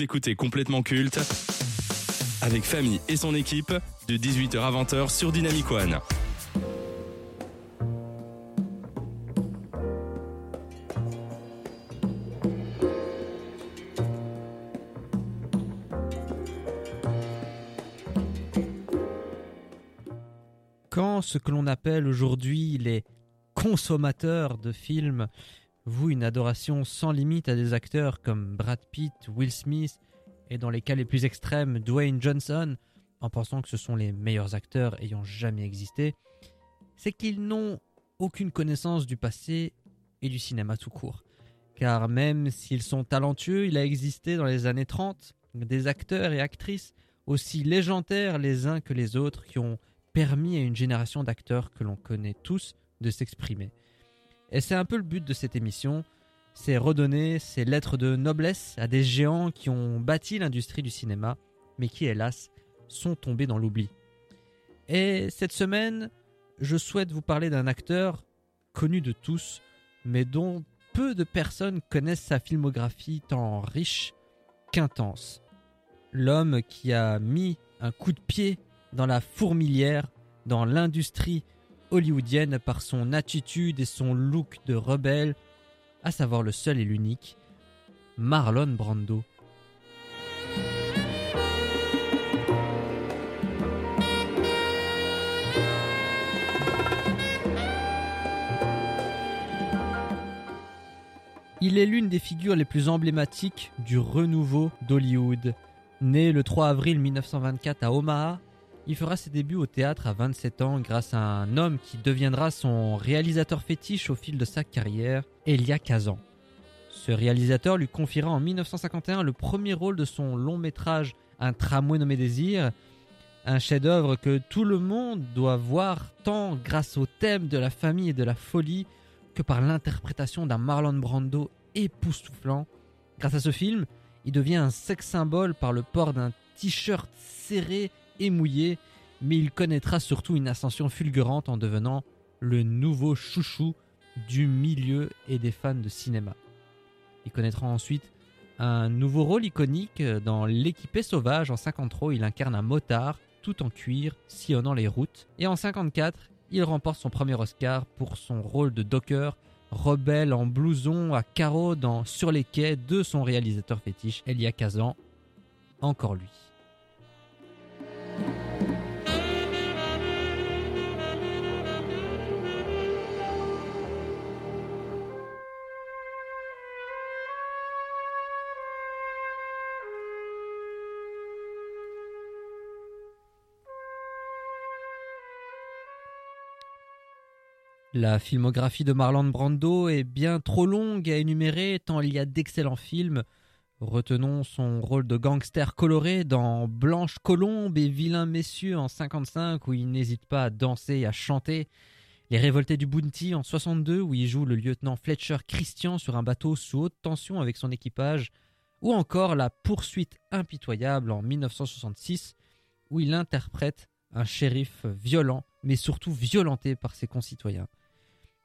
Écoutez complètement culte avec Famille et son équipe de 18h à 20h sur Dynamic One. Quand ce que l'on appelle aujourd'hui les consommateurs de films vouent une adoration sans limite à des acteurs comme Brad Pitt, Will Smith et dans les cas les plus extrêmes Dwayne Johnson, en pensant que ce sont les meilleurs acteurs ayant jamais existé, c'est qu'ils n'ont aucune connaissance du passé et du cinéma tout court. Car même s'ils sont talentueux, il a existé dans les années 30 des acteurs et actrices aussi légendaires les uns que les autres qui ont permis à une génération d'acteurs que l'on connaît tous de s'exprimer. Et c'est un peu le but de cette émission, c'est redonner ces lettres de noblesse à des géants qui ont bâti l'industrie du cinéma, mais qui hélas sont tombés dans l'oubli. Et cette semaine, je souhaite vous parler d'un acteur connu de tous, mais dont peu de personnes connaissent sa filmographie tant riche qu'intense. L'homme qui a mis un coup de pied dans la fourmilière, dans l'industrie hollywoodienne par son attitude et son look de rebelle, à savoir le seul et l'unique, Marlon Brando. Il est l'une des figures les plus emblématiques du renouveau d'Hollywood. Né le 3 avril 1924 à Omaha, il fera ses débuts au théâtre à 27 ans grâce à un homme qui deviendra son réalisateur fétiche au fil de sa carrière, Elia Kazan. Ce réalisateur lui confiera en 1951 le premier rôle de son long métrage Un tramway nommé Désir, un chef-d'œuvre que tout le monde doit voir tant grâce au thème de la famille et de la folie que par l'interprétation d'un Marlon Brando époustouflant. Grâce à ce film, il devient un sex symbole par le port d'un t-shirt serré et mouillé, mais il connaîtra surtout une ascension fulgurante en devenant le nouveau chouchou du milieu et des fans de cinéma. Il connaîtra ensuite un nouveau rôle iconique dans L'équipé sauvage en 53, il incarne un motard tout en cuir sillonnant les routes et en 54, il remporte son premier Oscar pour son rôle de Docker, rebelle en blouson à carreaux dans Sur les quais de son réalisateur fétiche Elia Kazan, encore lui. La filmographie de Marlon Brando est bien trop longue à énumérer tant il y a d'excellents films. Retenons son rôle de gangster coloré dans Blanche Colombe et Vilain Messieurs en 55 où il n'hésite pas à danser et à chanter. Les Révoltés du Bounty en 62 où il joue le lieutenant Fletcher Christian sur un bateau sous haute tension avec son équipage. Ou encore La Poursuite impitoyable en 1966 où il interprète un shérif violent mais surtout violenté par ses concitoyens.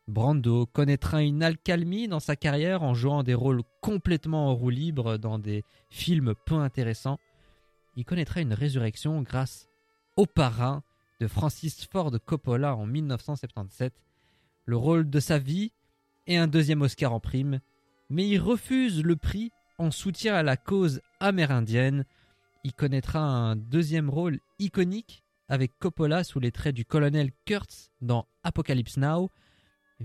Brando connaîtra une alcalmie dans sa carrière en jouant des rôles complètement en roue libre dans des films peu intéressants. Il connaîtra une résurrection grâce au parrain de Francis Ford Coppola en 1977, le rôle de sa vie et un deuxième Oscar en prime, mais il refuse le prix en soutien à la cause amérindienne. Il connaîtra un deuxième rôle iconique avec Coppola sous les traits du colonel Kurtz dans Apocalypse Now,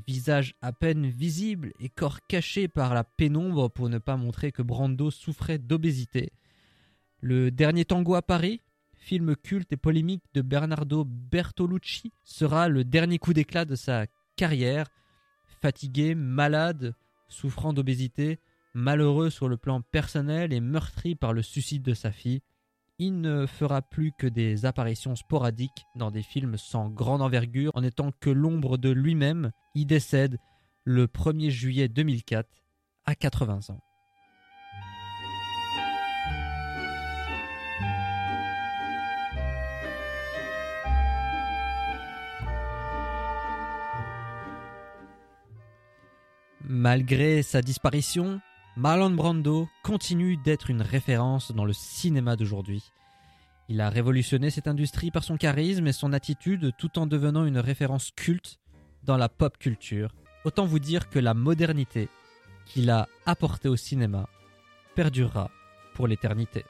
visage à peine visible et corps caché par la pénombre pour ne pas montrer que Brando souffrait d'obésité. Le dernier tango à Paris, film culte et polémique de Bernardo Bertolucci, sera le dernier coup d'éclat de sa carrière. Fatigué, malade, souffrant d'obésité, malheureux sur le plan personnel et meurtri par le suicide de sa fille, il ne fera plus que des apparitions sporadiques dans des films sans grande envergure en étant que l'ombre de lui-même. Il décède le 1er juillet 2004 à 80 ans. Malgré sa disparition, Marlon Brando continue d'être une référence dans le cinéma d'aujourd'hui. Il a révolutionné cette industrie par son charisme et son attitude tout en devenant une référence culte dans la pop culture. Autant vous dire que la modernité qu'il a apportée au cinéma perdurera pour l'éternité.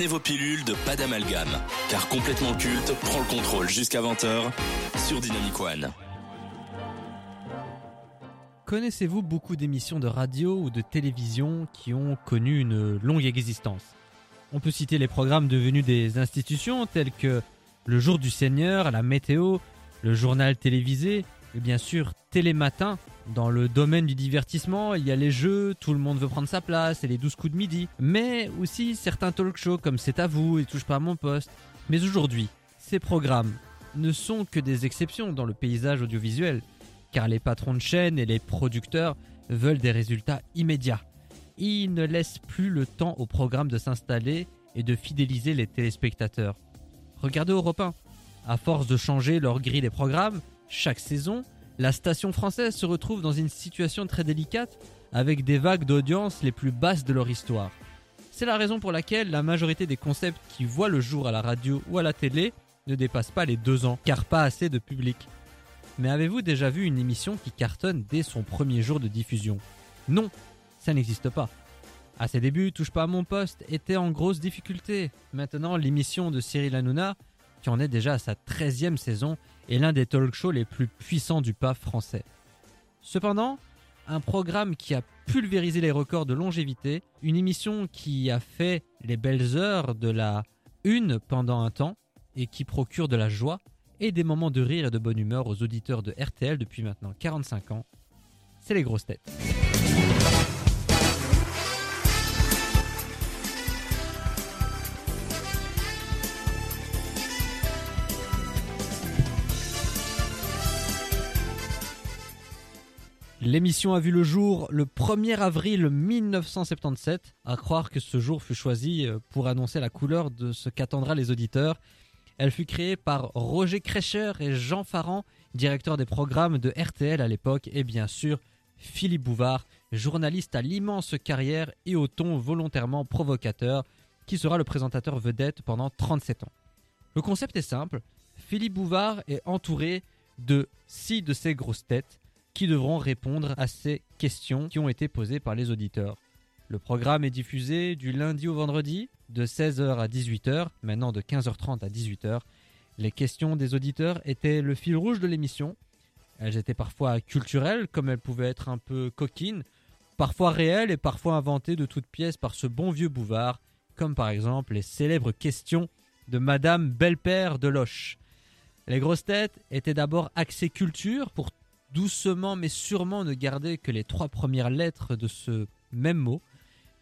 Prenez vos pilules de pas d'amalgame, car complètement culte prend le contrôle jusqu'à 20h sur Dynamic One. Connaissez-vous beaucoup d'émissions de radio ou de télévision qui ont connu une longue existence? On peut citer les programmes devenus des institutions tels que Le Jour du Seigneur, la météo, le journal télévisé, et bien sûr Télématin dans le domaine du divertissement, il y a les jeux, tout le monde veut prendre sa place et les 12 coups de midi. Mais aussi certains talk shows comme C'est à vous et Touche pas à mon poste. Mais aujourd'hui, ces programmes ne sont que des exceptions dans le paysage audiovisuel, car les patrons de chaînes et les producteurs veulent des résultats immédiats. Ils ne laissent plus le temps aux programmes de s'installer et de fidéliser les téléspectateurs. Regardez Europe 1. À force de changer leur grille des programmes, chaque saison, la station française se retrouve dans une situation très délicate avec des vagues d'audience les plus basses de leur histoire. C'est la raison pour laquelle la majorité des concepts qui voient le jour à la radio ou à la télé ne dépassent pas les deux ans, car pas assez de public. Mais avez-vous déjà vu une émission qui cartonne dès son premier jour de diffusion? Non, ça n'existe pas. À ses débuts, Touche pas à mon poste était en grosse difficulté. Maintenant, l'émission de Cyril Hanouna, qui en est déjà à sa 13e saison, est l'un des talk shows les plus puissants du PAF français. Cependant, un programme qui a pulvérisé les records de longévité, une émission qui a fait les belles heures de la une pendant un temps et qui procure de la joie et des moments de rire et de bonne humeur aux auditeurs de RTL depuis maintenant 45 ans, c'est les grosses têtes. L'émission a vu le jour le 1er avril 1977, à croire que ce jour fut choisi euh, pour annoncer la couleur de ce qu'attendra les auditeurs. Elle fut créée par Roger Krecher et Jean Farran, directeur des programmes de RTL à l'époque, et bien sûr Philippe Bouvard, journaliste à l'immense carrière et au ton volontairement provocateur, qui sera le présentateur vedette pendant 37 ans. Le concept est simple, Philippe Bouvard est entouré de six de ses grosses têtes, qui devront répondre à ces questions qui ont été posées par les auditeurs. Le programme est diffusé du lundi au vendredi de 16h à 18h, maintenant de 15h30 à 18h. Les questions des auditeurs étaient le fil rouge de l'émission. Elles étaient parfois culturelles, comme elles pouvaient être un peu coquines, parfois réelles et parfois inventées de toutes pièces par ce bon vieux Bouvard, comme par exemple les célèbres questions de Madame Belle-Père de Loche. Les grosses têtes étaient d'abord axées culture pour doucement mais sûrement ne garder que les trois premières lettres de ce même mot.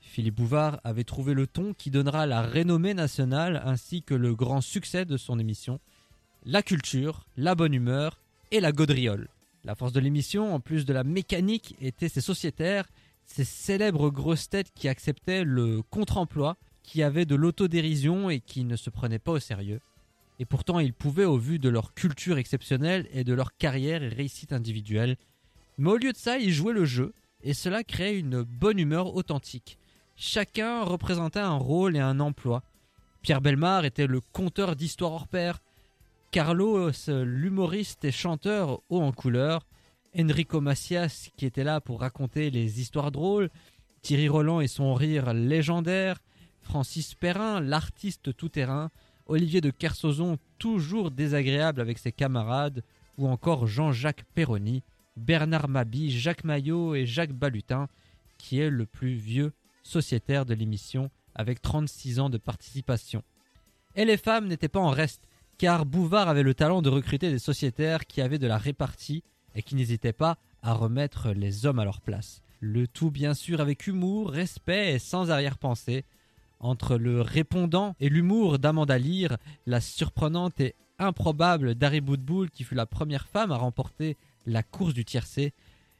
Philippe Bouvard avait trouvé le ton qui donnera la renommée nationale ainsi que le grand succès de son émission, la culture, la bonne humeur et la gaudriole. La force de l'émission, en plus de la mécanique, était ses sociétaires, ces célèbres grosses têtes qui acceptaient le contre-emploi, qui avaient de l'autodérision et qui ne se prenaient pas au sérieux et pourtant ils pouvaient au vu de leur culture exceptionnelle et de leur carrière et réussite individuelle. Mais au lieu de ça, ils jouaient le jeu, et cela créait une bonne humeur authentique. Chacun représentait un rôle et un emploi. Pierre Belmar était le conteur d'histoires hors pair, Carlos l'humoriste et chanteur haut en couleur, Enrico Macias qui était là pour raconter les histoires drôles, Thierry Roland et son rire légendaire, Francis Perrin, l'artiste tout-terrain, Olivier de Kersauzon, toujours désagréable avec ses camarades, ou encore Jean-Jacques Perroni, Bernard Mabi, Jacques Maillot et Jacques Balutin, qui est le plus vieux sociétaire de l'émission avec 36 ans de participation. Et les femmes n'étaient pas en reste, car Bouvard avait le talent de recruter des sociétaires qui avaient de la répartie et qui n'hésitaient pas à remettre les hommes à leur place. Le tout bien sûr avec humour, respect et sans arrière-pensée, entre le répondant et l'humour d'Amanda Lear, la surprenante et improbable d'Harry Bootbull qui fut la première femme à remporter la course du tiercé,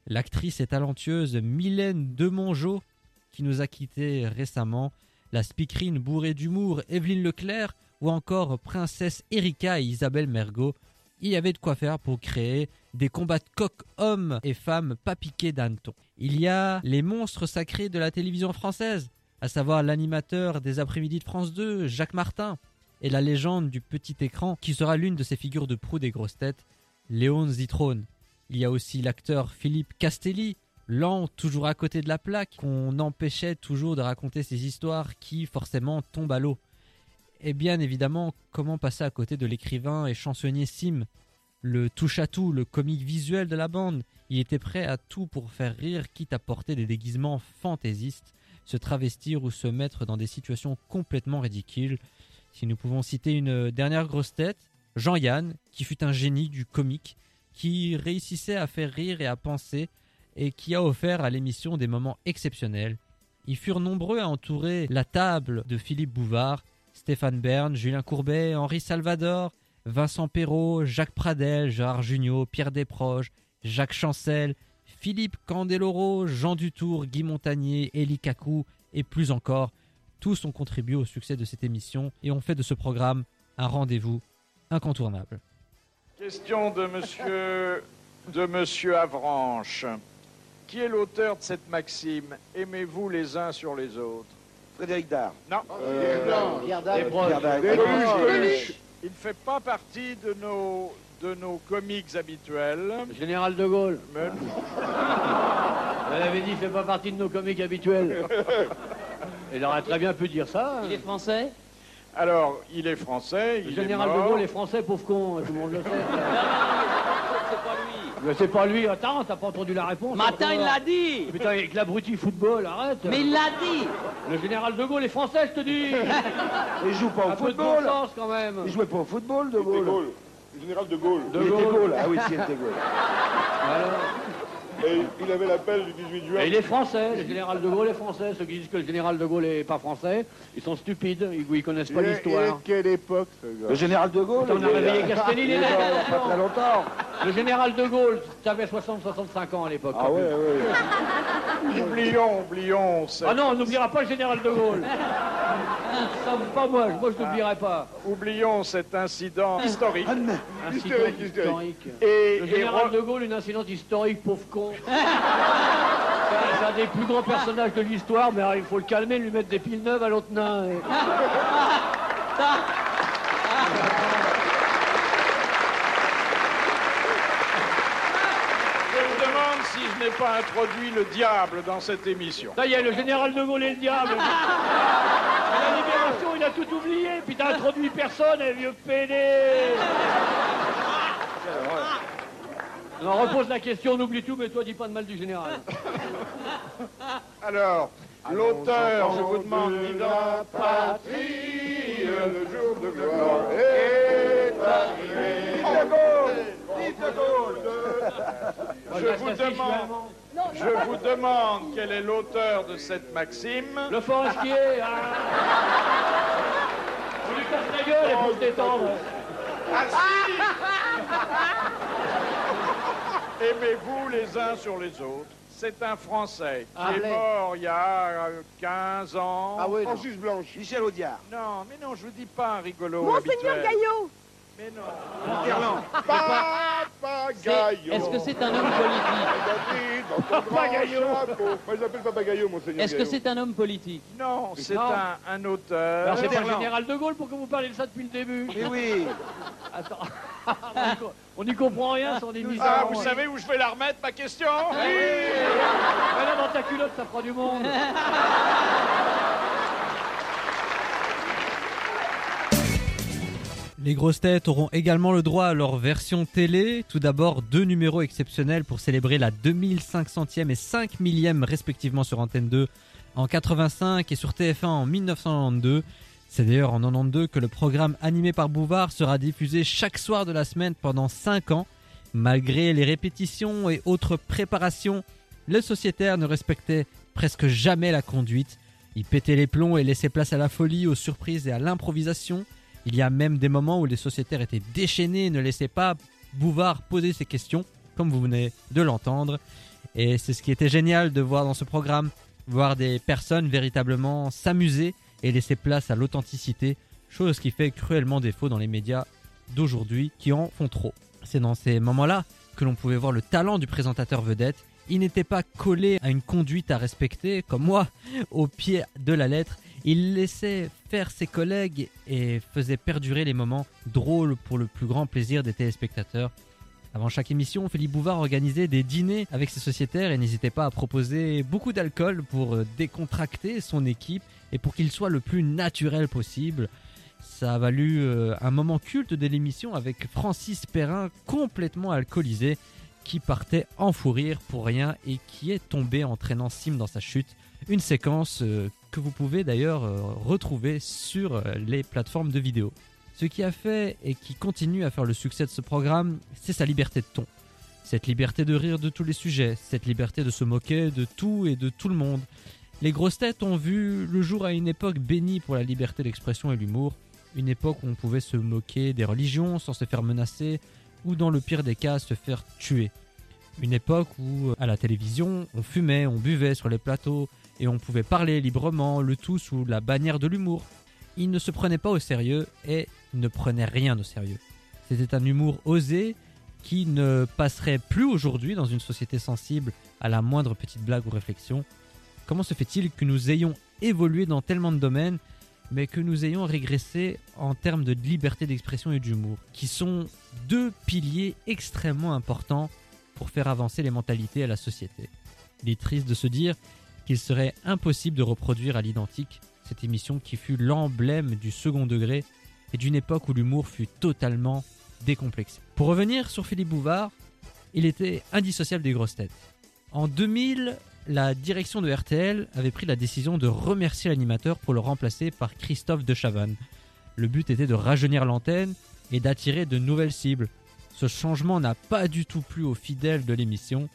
l'actrice et talentueuse Mylène Demongeau qui nous a quittés récemment, la speakerine bourrée d'humour Evelyne Leclerc ou encore princesse Erika et Isabelle Mergot, il y avait de quoi faire pour créer des combats de coq hommes et femmes pas piqués d'hanneton. Il y a les monstres sacrés de la télévision française, à savoir l'animateur des après-midi de France 2, Jacques Martin, et la légende du petit écran qui sera l'une de ses figures de proue des grosses têtes, Léon Zitrone. Il y a aussi l'acteur Philippe Castelli, lent, toujours à côté de la plaque, qu'on empêchait toujours de raconter ses histoires qui forcément tombent à l'eau. Et bien évidemment, comment passer à côté de l'écrivain et chansonnier Sim Le touche-à-tout, le comique visuel de la bande? Il était prêt à tout pour faire rire, quitte à porter des déguisements fantaisistes, se travestir ou se mettre dans des situations complètement ridicules. Si nous pouvons citer une dernière grosse tête, Jean-Yann, qui fut un génie du comique, qui réussissait à faire rire et à penser, et qui a offert à l'émission des moments exceptionnels. Ils furent nombreux à entourer la table de Philippe Bouvard, Stéphane Bern, Julien Courbet, Henri Salvador, Vincent Perrault, Jacques Pradel, Gérard Jugnot, Pierre Desproges, Jacques Chancel, Philippe Candeloro, Jean Dutour, Guy Montagnier, Elie Kakou et plus encore. Tous ont contribué au succès de cette émission et ont fait de ce programme un rendez-vous incontournable. Question de monsieur, de monsieur Avranches. Qui est l'auteur de cette maxime Aimez-vous les uns sur les autres Frédéric Dard. Non. Pierre Dac. Il ne fait pas partie de nos, de nos comiques habituels. Général de Gaulle. Mais- Elle avait dit, il fait pas partie de nos comiques habituels. Il aurait très bien pu dire ça. Il est français? Alors, il est français. Le Il général est de. Gaulle est français, pauvre con, tout le monde le sait. C'est pas lui. Mais c'est pas lui, attends, t'as pas entendu la réponse Matin, il l'a dit Putain, avec l'abruti football, arrête Mais il l'a dit Le général de Gaulle est français, je te dis Il joue pas Un au peu de bon football. sens, quand même Il jouait pas au football, De Gaulle. Le général de Gaulle. De Gaulle. Ah oui, il était Gaulle. Et il avait l'appel du 18 juin. et il est français, le général de Gaulle est français. Ceux qui disent que le général de Gaulle est pas français, ils sont stupides, ils, ils connaissent pas l'histoire. quelle époque, ce gars Le général de Gaulle. On a réveillé Castelli, il pas très longtemps. Le général de Gaulle, t'avais 60-65 ans à l'époque. Ah ouais. Oublions, oublions, Ah non, on n'oubliera pas le général de Gaulle. Ça, pas moi, moi je n'oublierai pas. oublions cet incident historique. Incident historique. Et, Le général de Gaulle, une incident historique, pauvre con. C'est un- c'est un des plus grands personnages de l'histoire, mais alors, il faut le calmer, lui mettre des piles neuves à l'autre nain. et- je me demande si je n'ai pas introduit le diable dans cette émission. Ça y est, le général de Gaulle est le diable. La libération, il a tout oublié, puis t'as introduit personne, un vieux pédé. On repose la question, on oublie tout, mais toi dis pas de mal du général. Alors, l'auteur, je vous demande de l'ident- la patrie, le jour de gloire est arrivé. Je vous demande-. Je vous demande quel est l'auteur de cette maxime. Le forestier, hein On lui casse la gueule et faut se détendre. Aimez-vous les uns sur les autres? C'est un Français qui Ah, est allez. mort il y a euh, 15 ans. Ah oui, non. Francis Blanche. Michel Audiard. Non, mais non, je vous dis pas un rigolo Monseigneur habituel. Gaillot Mais non. Papagayo. Est-ce que c'est un homme politique Papagayo. Moi, je l'appelle Papagayo, monseigneur Est-ce que Gaillot. c'est un homme politique Non, c'est Non. un, un auteur. Alors c'est pas le Gerland. général de Gaulle pour que vous parlez de ça depuis le début. Mais oui. Attends, on y co- on n'y comprend rien son émission. Ah, vous savez où je vais la remettre, ma question Oui Mais là dans ta culotte ça fera du monde. Les grosses têtes auront également le droit à leur version télé. Tout d'abord, deux numéros exceptionnels pour célébrer la 2500e et 5 millième respectivement sur Antenne 2 en 85 et sur TF1 en 1992. C'est d'ailleurs en 92 que le programme animé par Bouvard sera diffusé chaque soir de la semaine pendant 5 ans. Malgré les répétitions et autres préparations, le sociétaire ne respectait presque jamais la conduite. Il pétait les plombs et laissait place à la folie, aux surprises et à l'improvisation. Il y a même des moments où les sociétaires étaient déchaînés et ne laissaient pas Bouvard poser ses questions, comme vous venez de l'entendre. Et c'est ce qui était génial de voir dans ce programme, voir des personnes véritablement s'amuser et laisser place à l'authenticité, chose qui fait cruellement défaut dans les médias d'aujourd'hui qui en font trop. C'est dans ces moments-là que l'on pouvait voir le talent du présentateur vedette. Il n'était pas collé à une conduite à respecter, comme moi, au pied de la lettre. Il laissait faire ses collègues et faisait perdurer les moments drôles pour le plus grand plaisir des téléspectateurs. Avant chaque émission, Philippe Bouvard organisait des dîners avec ses sociétaires et n'hésitait pas à proposer beaucoup d'alcool pour euh, décontracter son équipe et pour qu'il soit le plus naturel possible. Ça a valu euh, un moment culte de l'émission avec Francis Perrin complètement alcoolisé qui partait en fou rire pour rien et qui est tombé entraînant Sim dans sa chute. Une séquence euh, que vous pouvez d'ailleurs euh, retrouver sur euh, les plateformes de vidéo. Ce qui a fait et qui continue à faire le succès de ce programme, c'est sa liberté de ton. Cette liberté de rire de tous les sujets, cette liberté de se moquer de tout et de tout le monde. Les grosses têtes ont vu le jour à une époque bénie pour la liberté d'expression et l'humour, une époque où on pouvait se moquer des religions sans se faire menacer, ou dans le pire des cas se faire tuer. Une époque où, à la télévision, on fumait, on buvait sur les plateaux, et on pouvait parler librement, le tout sous la bannière de l'humour. Il ne se prenait pas au sérieux et ne prenait rien au sérieux. C'était un humour osé qui ne passerait plus aujourd'hui dans une société sensible à la moindre petite blague ou réflexion. Comment se fait-il que nous ayons évolué dans tellement de domaines, mais que nous ayons régressé en termes de liberté d'expression et d'humour, qui sont deux piliers extrêmement importants pour faire avancer les mentalités à la société? Il est triste de se dire qu'il serait impossible de reproduire à l'identique cette émission qui fut l'emblème du second degré et d'une époque où l'humour fut totalement décomplexé. Pour revenir sur Philippe Bouvard, il était indissociable des grosses têtes. En 2000, la direction de RTL avait pris la décision de remercier l'animateur pour le remplacer par Christophe de Chavannes. Le but était de rajeunir l'antenne et d'attirer de nouvelles cibles. Ce changement n'a pas du tout plu aux fidèles de l'émission.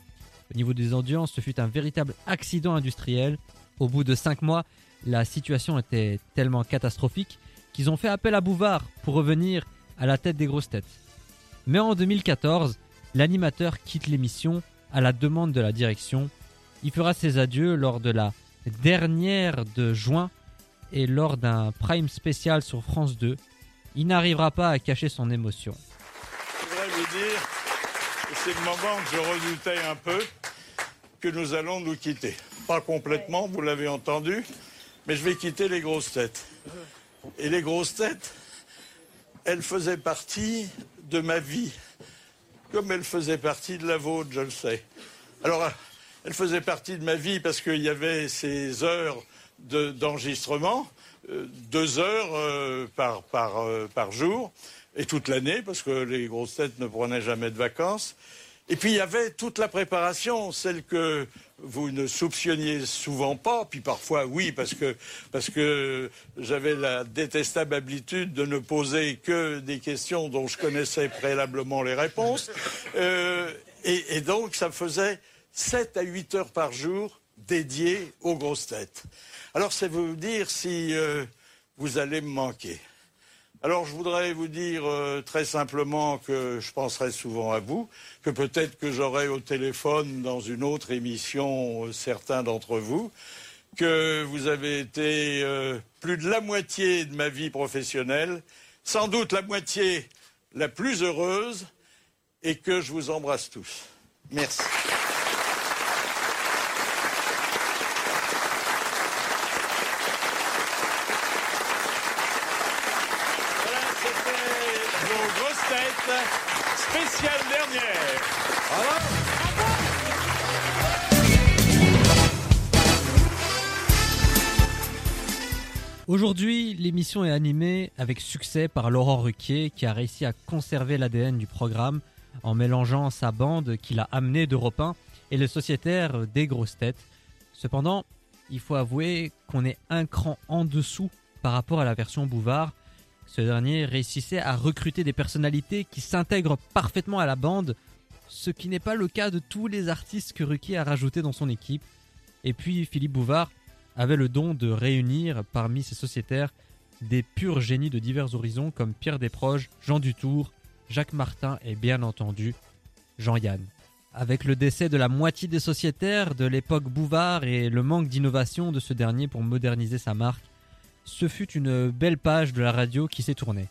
Au niveau des audiences, ce fut un véritable accident industriel. Au bout de 5 mois, la situation était tellement catastrophique qu'ils ont fait appel à Bouvard pour revenir à la tête des grosses têtes. Mais en 2014, l'animateur quitte l'émission à la demande de la direction. Il fera ses adieux lors de la dernière de juin et lors d'un prime spécial sur France 2. Il n'arrivera pas à cacher son émotion. Je voudrais vous dire, c'est le moment que je redoutais un peu, que nous allons nous quitter. Pas complètement, vous l'avez entendu, mais je vais quitter les grosses têtes. Et les grosses têtes, elles faisaient partie de ma vie, comme elles faisaient partie de la vôtre, je le sais. Alors, elles faisaient partie de ma vie parce qu'il y avait ces heures de- d'enregistrement, euh, deux heures euh, euh, par jour, et toute l'année, parce que les grosses têtes ne prenaient jamais de vacances. Et puis il y avait toute la préparation, celle que vous ne soupçonniez souvent pas, puis parfois oui, parce que, parce que j'avais la détestable habitude de ne poser que des questions dont je connaissais préalablement les réponses. Euh, et, et donc ça faisait 7 à 8 heures par jour dédiées aux grosses têtes. Alors c'est vous dire si euh, vous allez me manquer. Alors je voudrais vous dire euh, très simplement que je penserai souvent à vous, que peut-être que j'aurai au téléphone dans une autre émission euh, certains d'entre vous, que vous avez été euh, plus de la moitié de ma vie professionnelle, sans doute la moitié la plus heureuse, et que je vous embrasse tous. Merci. Aujourd'hui, l'émission est animée avec succès par Laurent Ruquier qui a réussi à conserver l'ADN du programme en mélangeant sa bande qu'il a amenée d'Europe 1 et le sociétaire des grosses têtes. Cependant, il faut avouer qu'on est un cran en dessous par rapport à la version Bouvard. Ce dernier réussissait à recruter des personnalités qui s'intègrent parfaitement à la bande, ce qui n'est pas le cas de tous les artistes que Ruquier a rajoutés dans son équipe. Et puis Philippe Bouvard avait le don de réunir parmi ses sociétaires des purs génies de divers horizons comme Pierre Desproges, Jean Dutour, Jacques Martin et bien entendu Jean-Yann. Avec le décès de la moitié des sociétaires de l'époque Bouvard et le manque d'innovation de ce dernier pour moderniser sa marque, ce fut une belle page de la radio qui s'est tournée.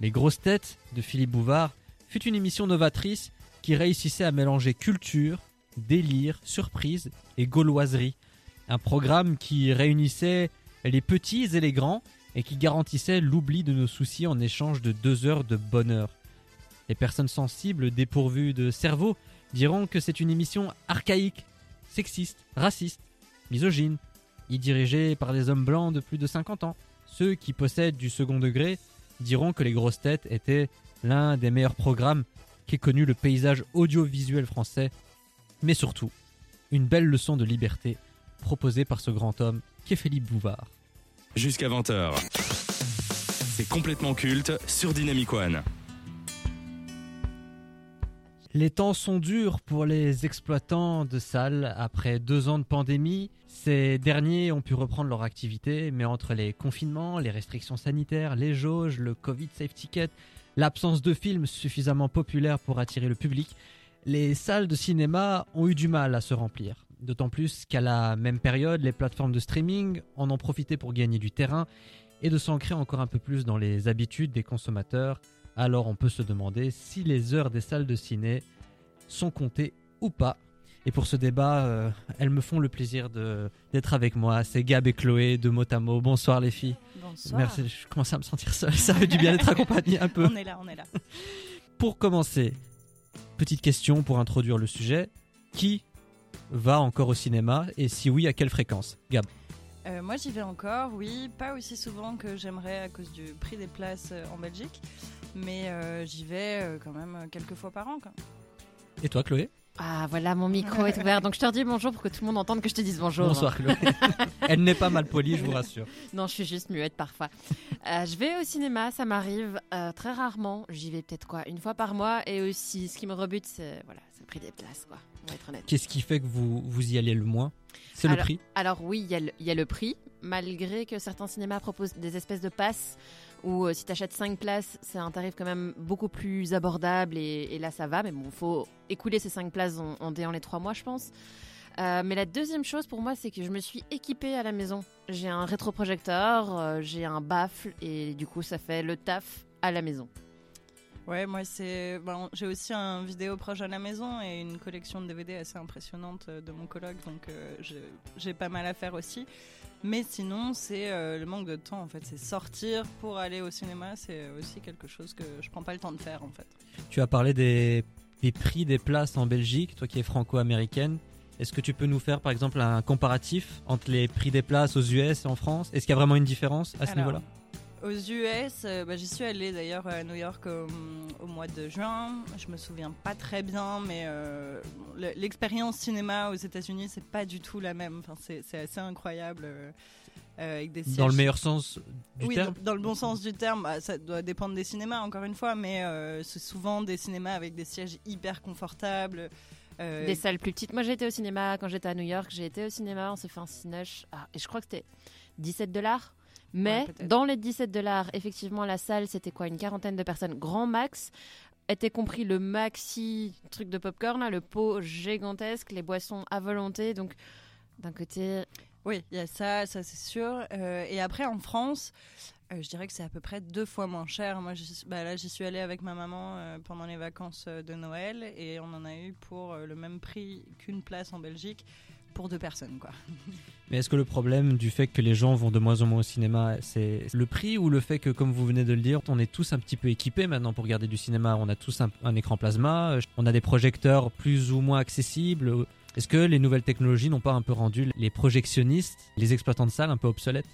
Les grosses têtes de Philippe Bouvard fut une émission novatrice qui réussissait à mélanger culture, délire, surprise et gauloiserie. Un programme qui réunissait les petits et les grands et qui garantissait l'oubli de nos soucis en échange de deux heures de bonheur. Les personnes sensibles dépourvues de cerveau diront que c'est une émission archaïque, sexiste, raciste, misogyne, y dirigée par des hommes blancs de plus de 50 ans. Ceux qui possèdent du second degré diront que les grosses têtes étaient l'un des meilleurs programmes qu'ait connu le paysage audiovisuel français, mais surtout une belle leçon de liberté proposée par ce grand homme qu'est Philippe Bouvard. Jusqu'à 20h. C'est complètement culte sur Dynamic One. Les temps sont durs pour les exploitants de salles après deux ans de pandémie. Ces derniers ont pu reprendre leur activité, mais entre les confinements, les restrictions sanitaires, les jauges, le Covid Safe Ticket, l'absence de films suffisamment populaires pour attirer le public, les salles de cinéma ont eu du mal à se remplir. D'autant plus qu'à la même période, les plateformes de streaming en ont profité pour gagner du terrain et de s'ancrer encore un peu plus dans les habitudes des consommateurs. Alors on peut se demander si les heures des salles de ciné sont comptées ou pas. Et pour ce débat, euh, elles me font le plaisir d'être avec moi. C'est Gab et Chloé de mot à mot. Bonsoir les filles. Bonsoir. Merci, je commence à me sentir seul. Ça fait du bien d'être accompagné un peu. On est là, on est là. Pour commencer, petite question pour introduire le sujet. Qui va encore au cinéma et si oui, à quelle fréquence? Gab. Euh, moi, j'y vais encore, oui, pas aussi souvent que j'aimerais à cause du prix des places euh, en Belgique, mais euh, j'y vais quand même quelques fois par an. Quoi. Et toi, Chloé? Ah voilà, mon micro est ouvert, donc je te redis bonjour pour que tout le monde entende que je te dise bonjour. Bonsoir, Chloé. Elle n'est pas mal polie, je vous rassure. Non, je suis juste muette parfois. Euh, je vais au cinéma, ça m'arrive euh, très rarement. J'y vais peut-être quoi, une fois par mois. Et aussi, ce qui me rebute, c'est voilà, le prix des places, quoi. On va être honnête. Qu'est-ce qui fait que vous, vous y allez le moins? C'est le prix? Alors oui, il y, y a le prix, malgré que certains cinémas proposent des espèces de passes où euh, si tu achètes 5 places, c'est un tarif quand même beaucoup plus abordable et, là ça va, mais bon, faut écouler ces 5 places en, en déant les 3 mois, je pense. Euh, mais la deuxième chose pour moi, c'est que je me suis équipée à la maison. J'ai un rétroprojecteur, euh, j'ai un baffle et du coup ça fait le taf à la maison. Ouais, moi, c'est. ben, j'ai aussi un vidéo proche à la maison et une collection de DVD assez impressionnante euh, de mon colloque, donc j'ai pas mal à faire aussi. Mais sinon, c'est euh, le manque de temps en fait. C'est sortir pour aller au cinéma, c'est aussi quelque chose que je prends pas le temps de faire en fait. Tu as parlé des, des prix des places en Belgique, toi qui es franco-américaine. Est-ce que tu peux nous faire par exemple un comparatif entre les prix des places aux US et en France? Est-ce qu'il y a vraiment une différence à ce niveau-là? Aux US, euh, bah, j'y suis allée d'ailleurs à New York au, au mois de juin. Je me souviens pas très bien, mais euh, le- l'expérience cinéma aux États-Unis, c'est pas du tout la même. Enfin, c'est assez incroyable. euh, euh, avec des Dans le meilleur sens du oui, terme dans, dans le bon sens du terme, bah, ça doit dépendre des cinémas encore une fois, mais euh, c'est souvent des cinémas avec des sièges hyper confortables. euh, Des salles plus petites. Moi j'ai été au cinéma quand j'étais à New York, j'ai été au cinéma, on s'est fait un cinéche, ah, et je crois que c'était 17 dollars. Mais Ouais, dans les 17 dollars, effectivement, la salle, c'était quoi Une quarantaine de personnes, grand max. Était compris le maxi truc de popcorn, là, le pot gigantesque, les boissons à volonté. Donc, d'un côté, Oui, il y a ça, ça c'est sûr. Euh, et après, en France, euh, je dirais que c'est à peu près deux fois moins cher. Moi, bah, là, j'y suis allée avec ma maman euh, pendant les vacances de Noël et on en a eu pour le même prix qu'une place en Belgique pour deux personnes, quoi. Mais est-ce que le problème du fait que les gens vont de moins en moins au cinéma, c'est le prix ou le fait que, comme vous venez de le dire, on est tous un petit peu équipés maintenant pour regarder du cinéma? On a tous un, un écran plasma, euh, on a des projecteurs plus ou moins accessibles. Est-ce que les nouvelles technologies n'ont pas un peu rendu les projectionnistes, les exploitants de salles, un peu obsolètes?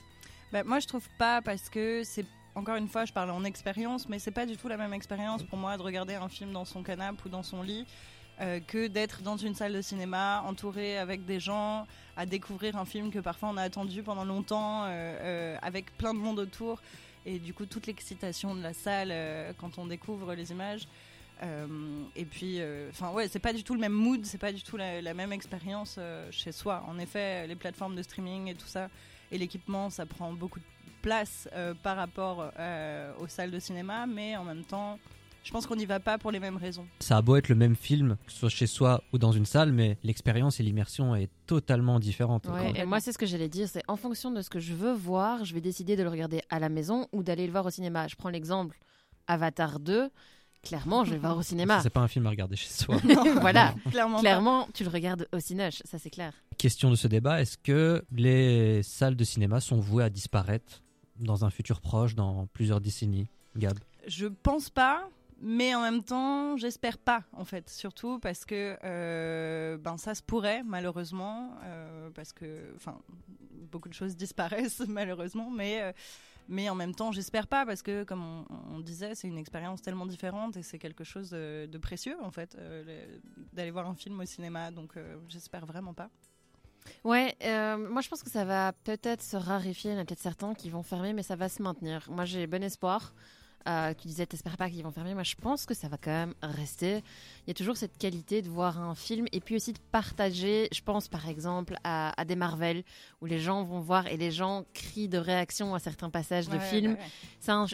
Bah, moi, je trouve pas parce que c'est encore une fois, je parle en expérience, mais c'est pas du tout la même expérience pour moi de regarder un film dans son canapé ou dans son lit euh, que d'être dans une salle de cinéma entouré avec des gens à découvrir un film que parfois on a attendu pendant longtemps euh, euh, avec plein de monde autour et du coup toute l'excitation de la salle quand on découvre les images. Et puis, enfin ouais, c'est pas du tout le même mood, c'est pas du tout la, même expérience chez soi. En effet, les plateformes de streaming et tout ça et l'équipement, ça prend beaucoup de place par rapport aux salles de cinéma, mais en même temps, je pense qu'on n'y va pas pour les mêmes raisons. Ça a beau être le même film, que ce soit chez soi ou dans une salle, mais l'expérience et l'immersion est totalement différente. Ouais, et moi, c'est ce que j'allais dire. C'est en fonction de ce que je veux voir, je vais décider de le regarder à la maison ou d'aller le voir au cinéma. Je prends l'exemple Avatar 2. Clairement, je vais le voir au cinéma. C'est pas un film à regarder chez soi. voilà, Clairement pas. clairement, tu le regardes au cinéma, ça c'est clair. Question de ce débat, est-ce que les salles de cinéma sont vouées à disparaître dans un futur proche, dans plusieurs décennies Gab? Je pense pas, mais en même temps, j'espère pas, en fait. Surtout parce que euh, ben, ça se pourrait, malheureusement, euh, parce que beaucoup de choses disparaissent, malheureusement, mais. euh, mais en même temps, j'espère pas parce que, comme on, disait, c'est une expérience tellement différente et c'est quelque chose de, précieux en fait le- d'aller voir un film au cinéma. Donc, j'espère vraiment pas. Ouais, moi je pense que ça va peut-être se raréfier. Il y en a peut-être certains qui vont fermer, mais ça va se maintenir. Moi j'ai bon espoir. Euh, tu disais, t'espères pas qu'ils vont fermer. Moi je pense que ça va quand même rester. Il y a toujours cette qualité de voir un film et puis aussi de partager. Je pense par exemple à, à des Marvel où les gens vont voir et les gens crient de réaction à certains passages de Ouais, films. ouais, ouais. C'est un-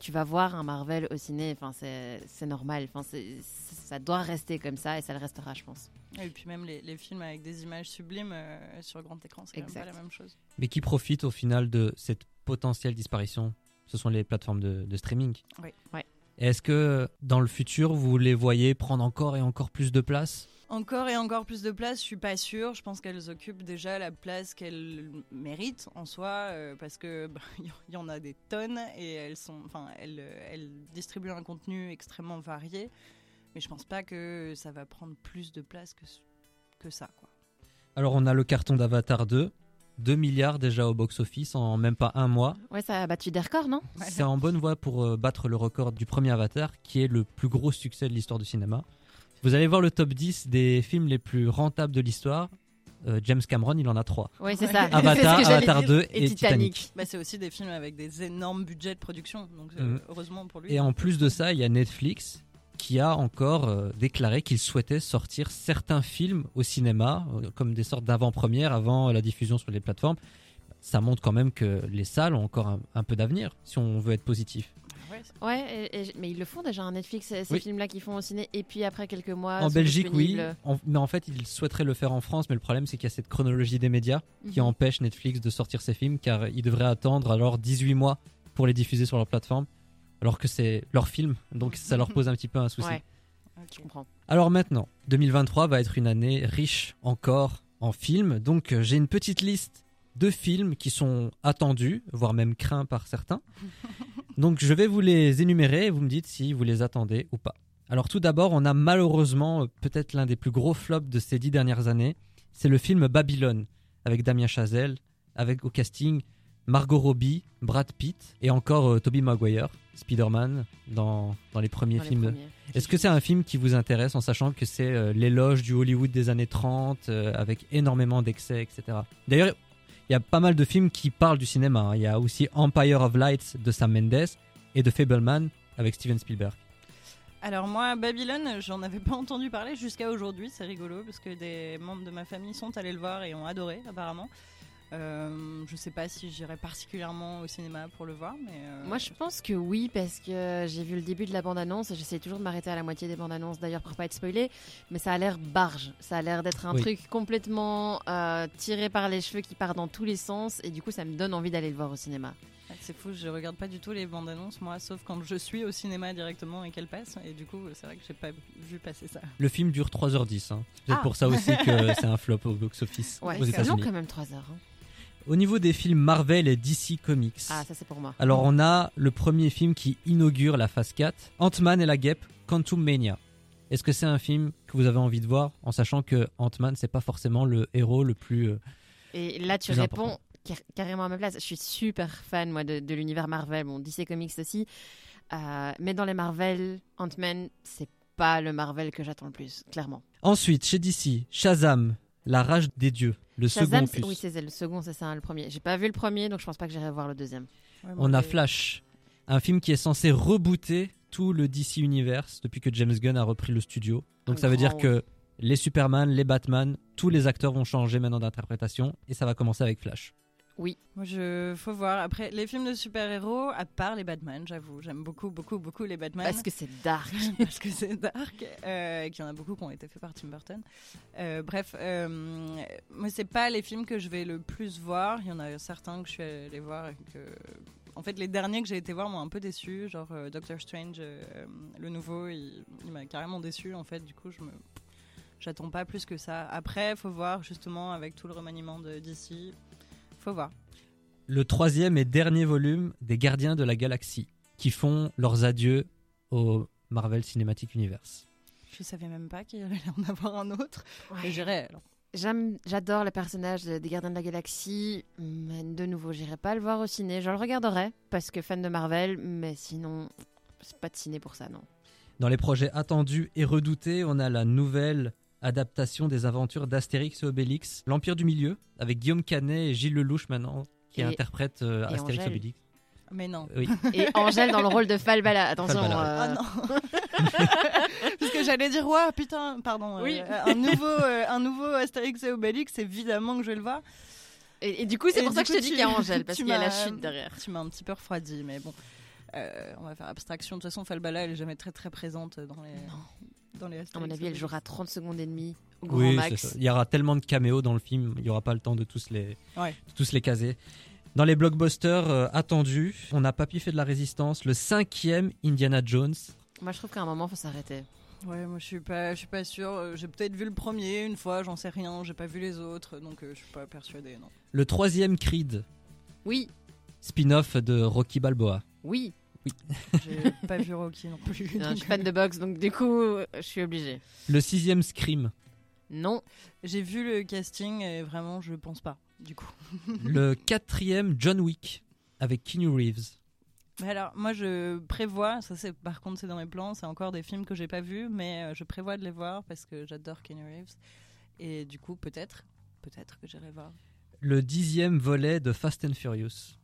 tu vas voir un Marvel au ciné, enfin c'est normal. Enfin ça doit rester comme ça et ça le restera, je pense. Et puis même les, les films avec des images sublimes euh, sur grand écran, c'est pas la même chose. Mais qui profite au final de cette potentielle disparition? Ce sont les plateformes de, de streaming. Oui. Ouais. Est-ce que dans le futur, vous les voyez prendre encore et encore plus de place? Encore et encore plus de place, je suis pas sûre. Je pense qu'elles occupent déjà la place qu'elles méritent en soi, euh, parce que bah, il y en a des tonnes et elles sont, enfin, elles, elles distribuent un contenu extrêmement varié. Mais je pense pas que ça va prendre plus de place que que ça, quoi. Alors on a le carton d'Avatar 2, 2 milliards déjà au box-office en même pas un mois. Ouais, ça a battu des records, non? C'est en bonne voie pour euh, battre le record du premier Avatar, qui est le plus gros succès de l'histoire du cinéma. Vous allez voir le top 10 des films les plus rentables de l'histoire. Euh, James Cameron, il en a 3. Oui, c'est ça. Avatar, ce Avatar dire. 2 et Titanic. Bah, c'est aussi des films avec des énormes budgets de production, donc euh, Mhm. heureusement pour lui. Et en plus de ça, il y a Netflix qui a encore euh, déclaré qu'il souhaitait sortir certains films au cinéma, euh, comme des sortes d'avant-premières avant la diffusion sur les plateformes. Ça montre quand même que les salles ont encore un, un peu d'avenir, si on veut être positif. Ouais, et- et- mais ils le font déjà, un Netflix, ces Oui. films-là qu'ils font au ciné, et puis après quelques mois. en Belgique, oui. En- mais en fait, ils souhaiteraient le faire en France, mais le problème, c'est qu'il y a cette chronologie des médias qui Mhm. empêche Netflix de sortir ses films, car ils devraient attendre alors 18 mois pour les diffuser sur leur plateforme, alors que c'est leur film, donc ça leur pose un petit peu un souci. Ouais, je comprends. Alors maintenant, 2023 va être une année riche encore en films. Donc euh, j'ai une petite liste de films qui sont attendus, voire même craints par certains. Donc je vais vous les énumérer et vous me dites si vous les attendez ou pas. Alors tout d'abord, on a malheureusement euh, peut-être l'un des plus gros flops de ces dix dernières années. C'est le film Babylone avec Damien Chazelle, avec au casting Margot Robbie, Brad Pitt et encore euh, Tobey Maguire, Spider-Man dans, dans les premiers Dans films de- premiers. est-ce que c'est un film qui vous intéresse en sachant que c'est euh, l'éloge du Hollywood des années 30 euh, avec énormément d'excès, etc. D'ailleurs, il y a pas mal de films qui parlent du cinéma. hein. Il y a aussi Empire of Lights de Sam Mendes et The Fableman avec Steven Spielberg. Alors moi, Babylone, j'en avais pas entendu parler jusqu'à aujourd'hui. C'est rigolo parce que des membres de ma famille sont allés le voir et ont adoré apparemment. Euh, je sais pas si j'irai particulièrement au cinéma pour le voir, mais euh, Moi, je pense que oui, parce que j'ai vu le début de la bande-annonce. J'essaie toujours de m'arrêter à la moitié des bandes-annonces, d'ailleurs, pour pas être spoilé. Mais ça a l'air barge. Ça a l'air d'être un Oui. truc complètement euh, tiré par les cheveux qui part dans tous les sens. Et du coup, ça me donne envie d'aller le voir au cinéma. c'est fou. Je regarde pas du tout les bandes annonces moi, sauf quand je suis au cinéma directement et qu'elles passent. Et du coup, c'est vrai que j'ai pas vu passer ça. Le film dure 3h10. hein. C'est Ah. pour ça aussi que c'est un flop au box-office Ouais, aux c'est long quand même 3 heures. hein. Au niveau des films Marvel et DC Comics, Ah, ça c'est pour moi. alors on a le premier film qui inaugure la phase 4, Ant-Man et la guêpe, Quantum Mania. Est-ce que c'est un film que vous avez envie de voir en sachant que Ant-Man c'est pas forcément le héros le plus euh, Et là, tu réponds important. carrément à ma place. Je suis super fan, moi, de, de l'univers Marvel. Bon, DC Comics aussi. Euh, mais dans les Marvel, Ant-Man, c'est pas le Marvel que j'attends le plus, clairement. Ensuite, chez DC, Shazam, La rage des dieux, le Shazam, second oui, c'est le second, c'est ça, hein, le premier. J'ai pas vu le premier, donc je pense pas que j'irai voir le deuxième. Ouais, On a Flash, un film qui est censé rebooter tout le DC Universe depuis que James Gunn a repris le studio. Donc Un ça veut dire que les Superman, les Batman, tous les acteurs vont changer maintenant d'interprétation et ça va commencer avec Flash. Oui. Moi, je faut voir. Après, les films de super-héros, à part les Batman, j'avoue, j'aime beaucoup, beaucoup, beaucoup les Batman. Parce que c'est dark. parce que c'est dark, euh, et qu'il y en a beaucoup qui ont été faits par Tim Burton. Euh, bref, euh, moi, c'est pas les films que je vais le plus voir. Il y en a certains que je suis allée voir et que. En fait, les derniers que j'ai été voir m'ont un peu déçu. Genre euh, Doctor Strange, le nouveau, il, il m'a carrément déçu. En fait, du coup, je me. J'attends pas plus que ça. Après, faut voir justement avec tout le remaniement de DC. Faut voir. Le troisième et dernier volume des Gardiens de la Galaxie, qui font leurs adieux au Marvel Cinematic Universe. Je savais même pas qu'il y allait en avoir un autre. Et j'irai alors. J'adore le personnage de- des Gardiens de la Galaxie, mais de nouveau, j'irai pas le voir au ciné. Je le regarderai parce que fan de Marvel, mais sinon, c'est pas de ciné pour ça, non. Dans les projets attendus et redoutés, on a la nouvelle adaptation des aventures d'Astérix et Obélix, l'Empire du Milieu, avec Guillaume Canet et Gilles Lelouch maintenant, qui Et- interprètent euh, et Astérix et. Obélix. Mais non. Oui. Et Angèle dans le rôle de Falbala. Attention. Falbala, euh, Ah non Parce que j'allais dire, ouais, putain, pardon. Oui. euh, un, nouveau, euh, un nouveau Astérix et Obélix, évidemment que je vais le voir. Et, et du coup, c'est pour ça que je te dis qu'il y a Angèle, parce qu'il y a la chute derrière. Tu m'as un petit peu refroidi, mais bon. Euh, on va faire abstraction. De toute façon, Falbala, elle est jamais très très présente dans les, dans les À mon avis, elle jouera 30 secondes et demie au grand Oui, max. ça. il y aura tellement de caméos dans le film, il n'y aura pas le temps de tous les, Ouais. de tous les caser. Dans les blockbusters euh, attendus, on a Papy fait de la résistance, le cinquième Indiana Jones. Moi, je trouve qu'à un moment, faut s'arrêter. Ouais, moi je suis pas, je suis pas sûre. Euh, J'ai peut-être vu le premier une fois, j'en sais rien. J'ai pas vu les autres, donc euh, je suis pas persuadée. Non. Le troisième Creed, Oui, spin-off de Rocky Balboa. oui. J'ai pas vu Rocky non plus. Non, je suis fan de boxe, donc du coup, je suis obligée. Le sixième Scream, Non, J'ai vu le casting et vraiment je pense pas. Du coup. le quatrième John Wick avec Keanu Reeves. Mais alors, moi, je prévois, ça c'est par contre c'est dans mes plans, c'est encore des films que j'ai pas vus, mais euh, je prévois de les voir parce que j'adore Kenny Reeves. Et du coup, peut-être, peut-être que j'irai voir. Le dixième volet de Fast and Furious.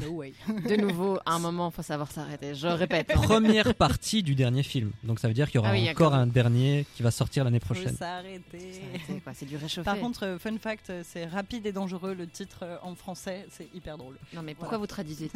No way. de nouveau, à un moment, faut savoir s'arrêter. Je répète. Première partie du dernier film. Donc ça veut dire qu'il y aura Ah oui, encore un dernier qui va sortir l'année Faut prochaine. s'arrêter. C'est du réchauffé. Par contre, euh, fun fact, euh, c'est rapide et dangereux le titre euh, en français, c'est hyper drôle. non, mais pourquoi Voilà. vous traduisez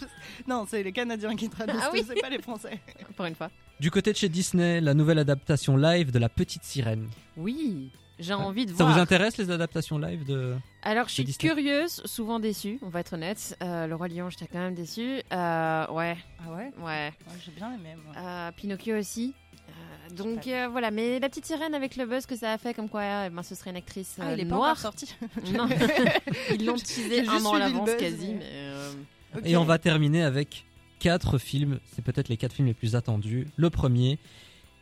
non, c'est les Canadiens qui traduisent, Ah oui. c'est pas les Français. pour une fois Du côté de chez Disney, la nouvelle adaptation live de La Petite Sirène. Oui, j'ai envie de Ça voir. vous intéresse les adaptations live de Alors, je suis Disney? curieuse, souvent déçue, on va être honnête. Euh, le Roi Lion, j'étais quand même déçue. Euh, ouais, Ah ouais? Ouais. Ouais, J'ai bien aimé. moi. Euh, Pinocchio aussi. Donc pas euh, voilà, mais la petite sirène avec le buzz que ça a fait, comme quoi euh, ben, ce serait une actrice Ah, il est pas noire. encore sorti. non, ils l'ont teasé un an à l'avance quasi. mais- Mais... euh, Ok. Et on va terminer avec quatre films. C'est peut-être les quatre films les plus attendus. Le premier,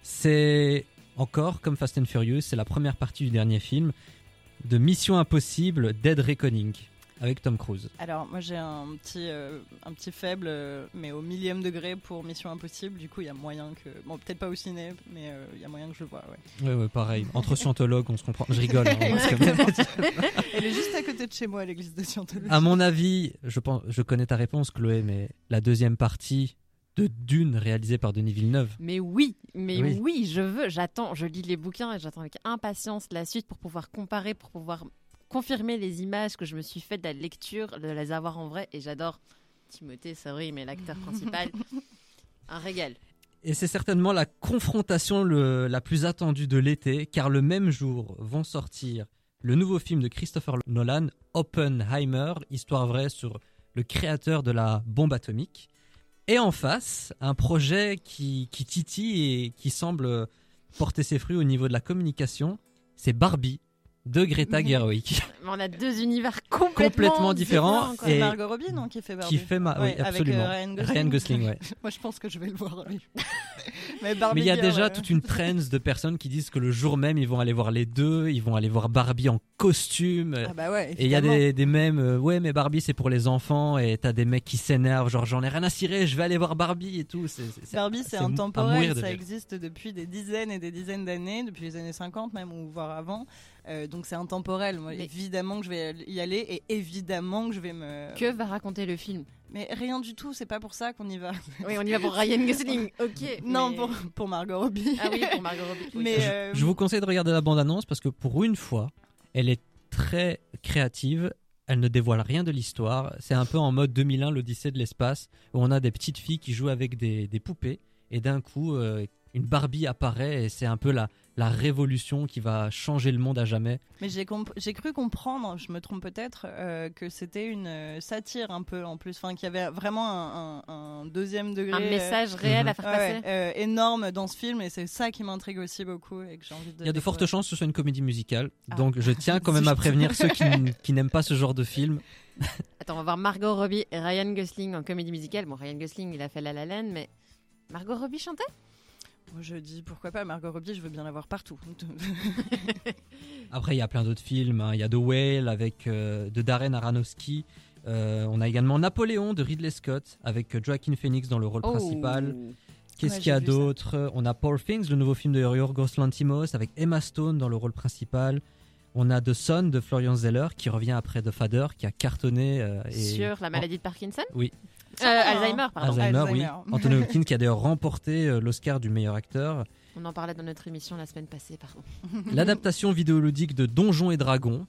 c'est encore comme Fast and Furious, c'est la première partie du dernier film de Mission Impossible Dead Reckoning avec Tom Cruise. Alors, moi j'ai un petit, euh, un petit faible, euh, mais au millième degré pour Mission Impossible. Du coup, il y a moyen que. Bon, peut-être pas au ciné, mais euh, il y a moyen que je le vois, ouais. Ouais, ouais, pareil. Entre scientologues, on se comprend. Je rigole. hein, Elle est juste à côté de chez moi, l'église de Scientologie. à mon avis, je pense, je connais ta réponse, Chloé, mais la deuxième partie de Dune réalisée par Denis Villeneuve. Mais oui, mais Oui. oui. je veux, j'attends, je lis les bouquins et j'attends avec impatience la suite pour pouvoir comparer, pour pouvoir confirmer les images que je me suis faites de la lecture, de les avoir en vrai. Et j'adore Timothée, sorry, mais l'acteur principal, un régal. Et c'est certainement la confrontation le- la plus attendue de l'été, car le même jour vont sortir le nouveau film de Christopher Nolan, Oppenheimer, histoire vraie sur le créateur de la bombe atomique. Et en face, un projet qui, titille et qui semble porter ses fruits au niveau de la communication, c'est Barbie de Greta Gerwig. Mais on a deux univers complètement, Complètement différents quoi. et- C'est Margot Robbie, non, qui fait Barbie. qui fait ma... Ouais, oui, avec, euh, Ryan Gosling. Gosling, ouais. Moi, je pense que je vais le voir. lui. mais Barbie Mais il y a déjà ouais. toute une trend de personnes qui disent que le jour même, ils vont aller voir les deux, ils vont aller voir Barbie en costume. Ah bah ouais, et il y a des, des mèmes, euh, ouais, mais Barbie c'est pour les enfants, et t'as des mecs qui s'énervent, genre j'en ai rien à cirer, je vais aller voir Barbie et tout. C'est- c'est- c'est- Barbie, c'est intemporel, ça rire. existe depuis des dizaines et des dizaines d'années, depuis les années 50 même, ou voire avant. Euh, donc c'est intemporel. Moi, Mais- Évidemment que je vais y aller et évidemment que je vais me. Que va raconter le film Mais rien du tout, c'est pas pour ça qu'on y va. Oui, on y va pour Ryan Gosling, ok. Non, mais- pour, pour Margot Robbie. Ah oui, pour Margot Robbie. oui. Mais Je, euh, je vous conseille de regarder la bande-annonce parce que pour une fois, elle est très créative. Elle ne dévoile rien de l'histoire. C'est un peu en mode 2001, l'Odyssée de l'espace, où on a des petites filles qui jouent avec des, des poupées. Et d'un coup, euh, une Barbie apparaît et c'est un peu la, la révolution qui va changer le monde à jamais. Mais j'ai comp- j'ai cru comprendre, je me trompe peut-être, euh, que c'était une euh, satire un peu en plus, enfin qu'il y avait vraiment un, un- un deuxième degré, Un message réel à faire euh, ouais, passer. euh, énorme dans ce film, et c'est ça qui m'intrigue aussi beaucoup et que j'ai envie de. Il y a de fortes chances que ce soit une comédie musicale. Ah. Donc je tiens quand même à prévenir ceux qui, n- qui n'aiment pas ce genre de film. Attends, on va voir Margot Robbie et Ryan Gosling en comédie musicale. Bon, Ryan Gosling, il a fait La La Land, mais Margot Robbie chantait? Je dis pourquoi pas Margot Robbie, je veux bien la voir partout. Après, il y a plein d'autres films. hein. Il y a The Whale avec euh, de Darren Aronofsky. Euh, on a également Napoléon de Ridley Scott avec euh, Joaquin Phoenix dans le rôle Oh. principal. Qu'est-ce Ouais, qu'il y a d'autre? On a Poor Things, le nouveau film de Yorgos Lanthimos avec Emma Stone dans le rôle principal. On a The Son de Florian Zeller qui revient après The Father qui a cartonné. euh, et... sur la maladie de Parkinson? Oui. Euh, Alzheimer, pardon. Alzheimer, oui. Anthony Hopkins qui a d'ailleurs remporté euh, l'Oscar du meilleur acteur. On en parlait dans notre émission la semaine passée, pardon. L'adaptation vidéoludique de Donjons et Dragons.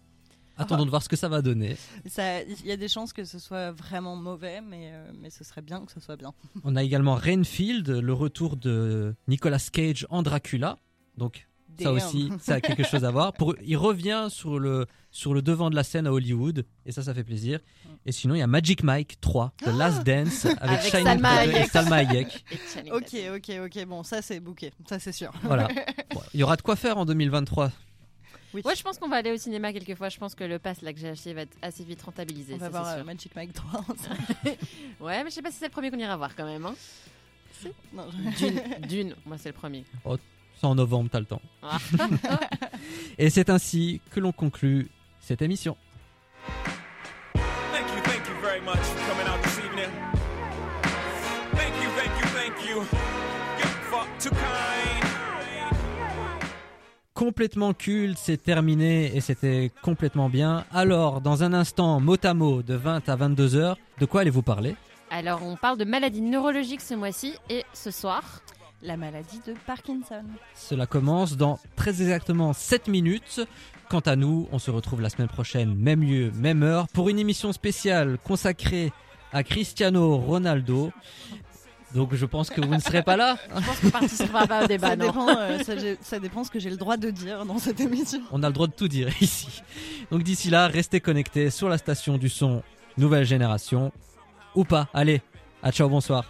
Ah. Attendons de voir ce que ça va donner. Il y a des chances que ce soit vraiment mauvais, mais, euh, mais ce serait bien que ce soit bien. On a également Rainfield, le retour de Nicolas Cage en Dracula. Donc ça aussi, ça a quelque chose à voir. Pour, il revient sur le, sur le devant de la scène à Hollywood, et ça, ça fait plaisir. Et sinon, il y a Magic Mike 3, The Last Dance, avec, Avec Shining Salma et. Salma Hayek. Et Ok, ok, ok, bon, ça c'est bouquet, ça c'est sûr. Voilà. Bon, il y aura de quoi faire en 2023. Oui. Ouais, je pense qu'on va aller au cinéma quelquefois. Je pense que le pass là que j'ai acheté va être assez vite rentabilisé. On va voir euh. Magic Mike 3. Ouais, mais je sais pas si c'est le premier qu'on ira voir quand même. Hein. Non, Dune, Dune, moi c'est le premier. C'est en novembre, t'as le temps. Ah. Et c'est ainsi que l'on conclut cette émission. Thank you, thank you very much for coming out this evening. Thank you, thank you, thank you. You're fuck too kind. Complètement culte, c'est terminé et c'était complètement bien. Alors, dans un instant, mot à mot, de 20 à 22 heures, de quoi allez-vous parler? Alors, on parle de maladies neurologiques ce mois-ci et ce soir. La maladie de Parkinson. Cela commence dans très exactement 7 minutes. Quant à nous, on se retrouve la semaine prochaine, même lieu, même heure, pour une émission spéciale consacrée à Cristiano Ronaldo. Donc je pense que vous ne serez pas là. Je pense qu'on participera pas au débat, ça, non. dépend, euh, ça, ça dépend ce que j'ai le droit de dire dans cette émission. On a le droit de tout dire ici. Donc d'ici là, restez connectés sur la station du son Nouvelle Génération. Ou pas. Allez, à ciao, bonsoir.